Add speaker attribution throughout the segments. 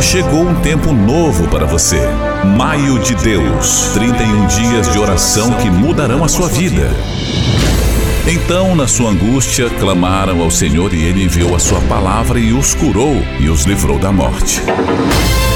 Speaker 1: Chegou um tempo novo para você. Maio de Deus 31 dias de oração que mudarão a sua vida. Então, na sua angústia, clamaram ao Senhor e ele enviou a sua palavra e os curou e os livrou da morte.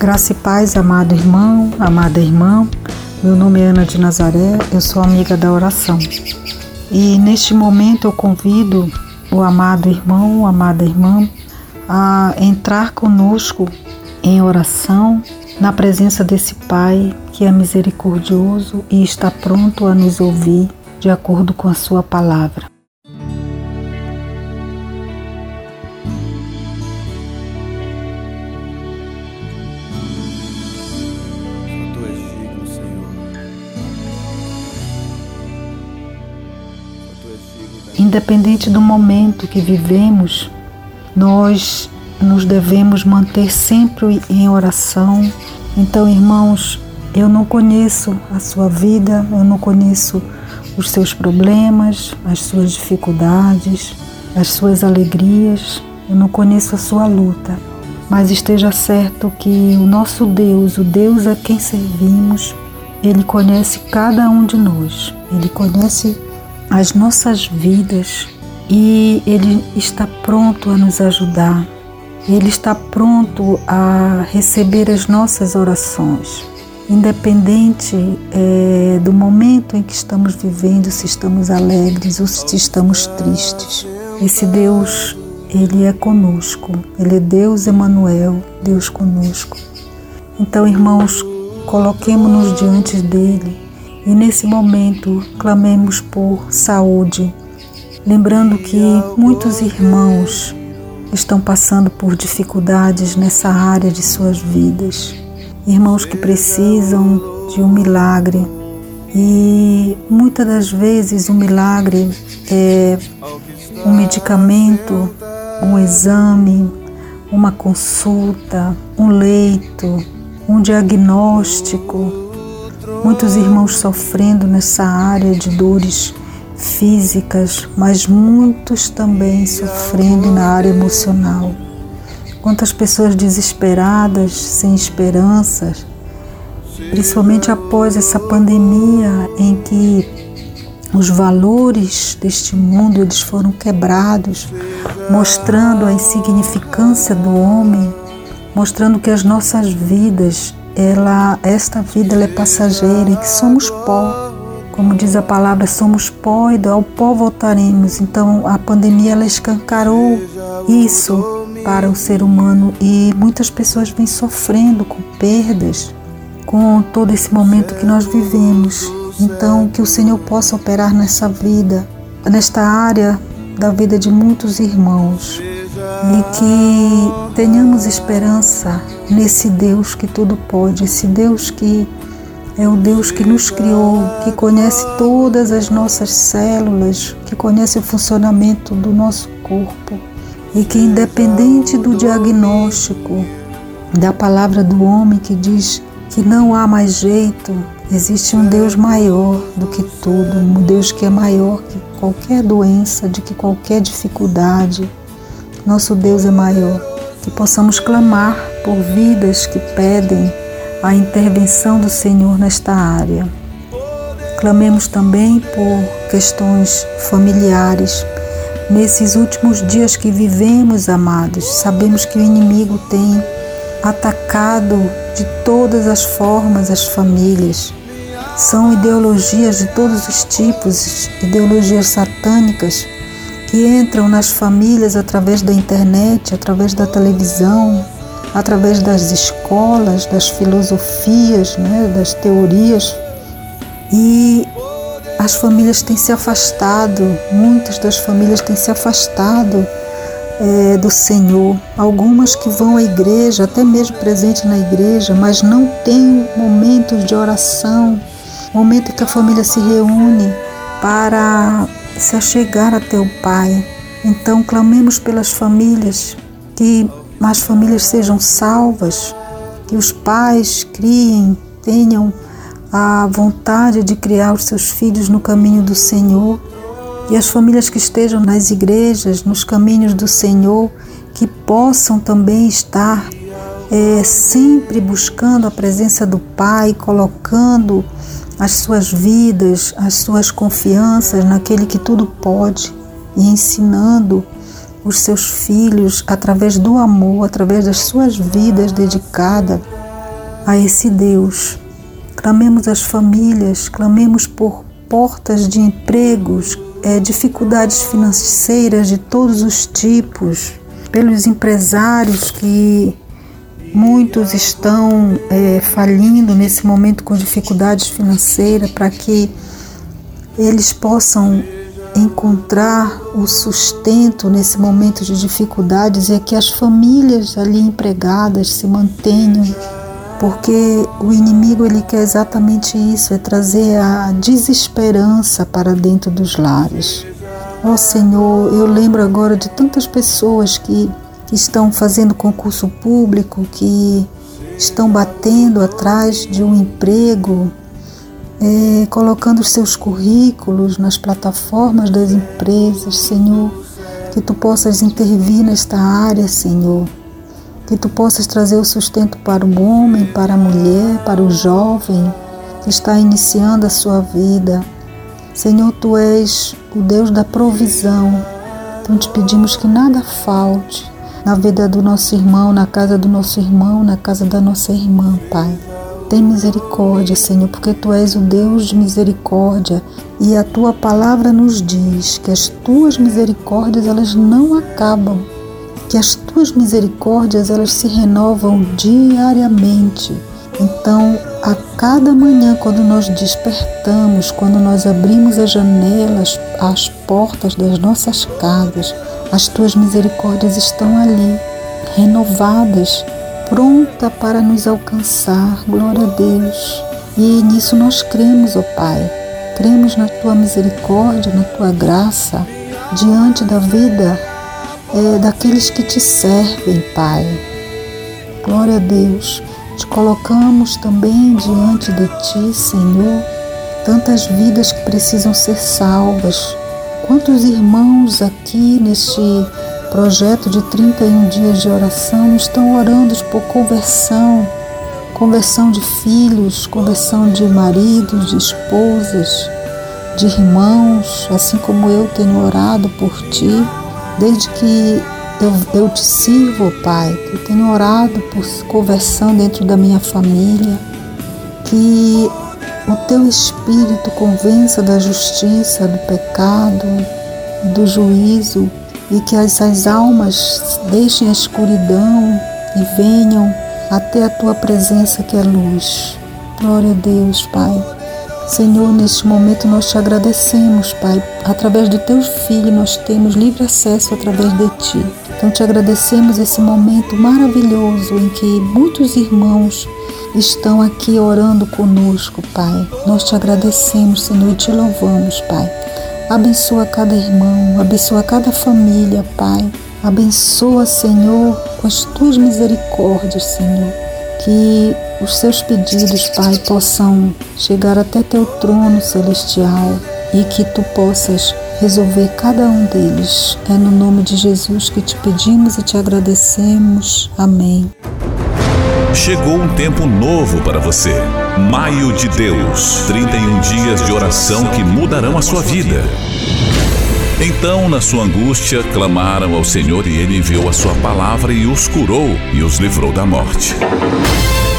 Speaker 2: Graça e paz, amado irmão, amada irmã. Meu nome é Ana de Nazaré, eu sou amiga da oração. E neste momento eu convido o amado irmão, amada irmã, a entrar conosco em oração na presença desse Pai que é misericordioso e está pronto a nos ouvir de acordo com a Sua palavra. Independente do momento que vivemos, nós nos devemos manter sempre em oração. Então, irmãos, eu não conheço a sua vida, eu não conheço os seus problemas, as suas dificuldades, as suas alegrias, eu não conheço a sua luta. Mas esteja certo que o nosso Deus, o Deus a quem servimos, ele conhece cada um de nós. Ele conhece as nossas vidas e Ele está pronto a nos ajudar. Ele está pronto a receber as nossas orações, independente é, do momento em que estamos vivendo, se estamos alegres ou se estamos tristes. Esse Deus, Ele é conosco. Ele é Deus Emanuel, Deus conosco. Então, irmãos, coloquemos-nos diante dele e nesse momento clamemos por saúde, lembrando que muitos irmãos estão passando por dificuldades nessa área de suas vidas. Irmãos que precisam de um milagre. E muitas das vezes o milagre é um medicamento, um exame, uma consulta, um leito, um diagnóstico, Muitos irmãos sofrendo nessa área de dores físicas, mas muitos também sofrendo na área emocional. Quantas pessoas desesperadas, sem esperanças, principalmente após essa pandemia em que os valores deste mundo eles foram quebrados, mostrando a insignificância do homem, mostrando que as nossas vidas ela, esta vida ela é passageira e que somos pó. Como diz a palavra, somos pó e ao pó voltaremos. Então a pandemia ela escancarou isso para o ser humano e muitas pessoas vêm sofrendo com perdas com todo esse momento que nós vivemos. Então que o Senhor possa operar nessa vida, nesta área da vida de muitos irmãos e que tenhamos esperança nesse Deus que tudo pode, esse Deus que é o Deus que nos criou, que conhece todas as nossas células, que conhece o funcionamento do nosso corpo e que, independente do diagnóstico, da palavra do homem que diz que não há mais jeito, existe um Deus maior do que tudo, um Deus que é maior que qualquer doença, de que qualquer dificuldade. Nosso Deus é maior. Que possamos clamar por vidas que pedem a intervenção do Senhor nesta área. Clamemos também por questões familiares. Nesses últimos dias que vivemos, amados, sabemos que o inimigo tem atacado de todas as formas as famílias. São ideologias de todos os tipos, ideologias satânicas que entram nas famílias através da internet, através da televisão, através das escolas, das filosofias, né, das teorias. E as famílias têm se afastado, muitas das famílias têm se afastado é, do Senhor. Algumas que vão à igreja, até mesmo presente na igreja, mas não têm momentos de oração, momento que a família se reúne para se achegar até o Pai. Então clamemos pelas famílias, que as famílias sejam salvas, que os pais criem, tenham a vontade de criar os seus filhos no caminho do Senhor e as famílias que estejam nas igrejas, nos caminhos do Senhor, que possam também estar é, sempre buscando a presença do Pai, colocando as suas vidas, as suas confianças naquele que tudo pode e ensinando os seus filhos através do amor, através das suas vidas dedicadas a esse Deus. Clamemos as famílias, clamemos por portas de empregos, é, dificuldades financeiras de todos os tipos, pelos empresários que muitos estão é, falindo nesse momento com dificuldades financeiras, para que eles possam encontrar o sustento nesse momento de dificuldades e que as famílias ali empregadas se mantenham, porque o inimigo ele quer exatamente isso, é trazer a desesperança para dentro dos lares. Ó oh, Senhor, eu lembro agora de tantas pessoas que, que estão fazendo concurso público, que estão batendo atrás de um emprego, é, colocando os seus currículos nas plataformas das empresas, Senhor, que tu possas intervir nesta área, Senhor, que tu possas trazer o sustento para o homem, para a mulher, para o jovem que está iniciando a sua vida. Senhor, tu és o Deus da provisão. Então te pedimos que nada falte na vida do nosso irmão, na casa do nosso irmão, na casa da nossa irmã, Pai. Tem misericórdia, Senhor, porque tu és o Deus de misericórdia e a tua palavra nos diz que as tuas misericórdias elas não acabam, que as tuas misericórdias elas se renovam diariamente. Então, a cada manhã, quando nós despertamos, quando nós abrimos as janelas, as portas das nossas casas, as tuas misericórdias estão ali, renovadas pronta para nos alcançar. Glória a Deus. E nisso nós cremos, ó Pai. Cremos na tua misericórdia, na tua graça, diante da vida é, daqueles que te servem, Pai. Glória a Deus. Te colocamos também diante de ti, Senhor, tantas vidas que precisam ser salvas. Quantos irmãos aqui neste projeto de 31 dias de oração estão orando por conversão, conversão de filhos, conversão de maridos, de esposas, de irmãos, assim como eu tenho orado por ti, desde que eu, eu te sirvo, Pai. Eu tenho orado por conversão dentro da minha família, que o teu Espírito convença da justiça, do pecado, do juízo, e que essas almas deixem a escuridão e venham até a tua presença que é luz. Glória a Deus, Pai. Senhor, neste momento nós te agradecemos, Pai. Através do teu filho nós temos livre acesso através de ti. Então te agradecemos esse momento maravilhoso em que muitos irmãos estão aqui orando conosco, Pai. Nós te agradecemos, Senhor, e te louvamos, Pai. Abençoa cada irmão, abençoa cada família, Pai. Abençoa, Senhor, com as tuas misericórdias, Senhor. Que os seus pedidos, Pai, possam chegar até teu trono celestial e que tu possas resolver cada um deles. É no nome de Jesus que te pedimos e te agradecemos. Amém.
Speaker 1: Chegou um tempo novo para você. Maio de Deus 31 dias de oração que mudarão a sua vida. Então, na sua angústia, clamaram ao Senhor e ele enviou a sua palavra e os curou e os livrou da morte.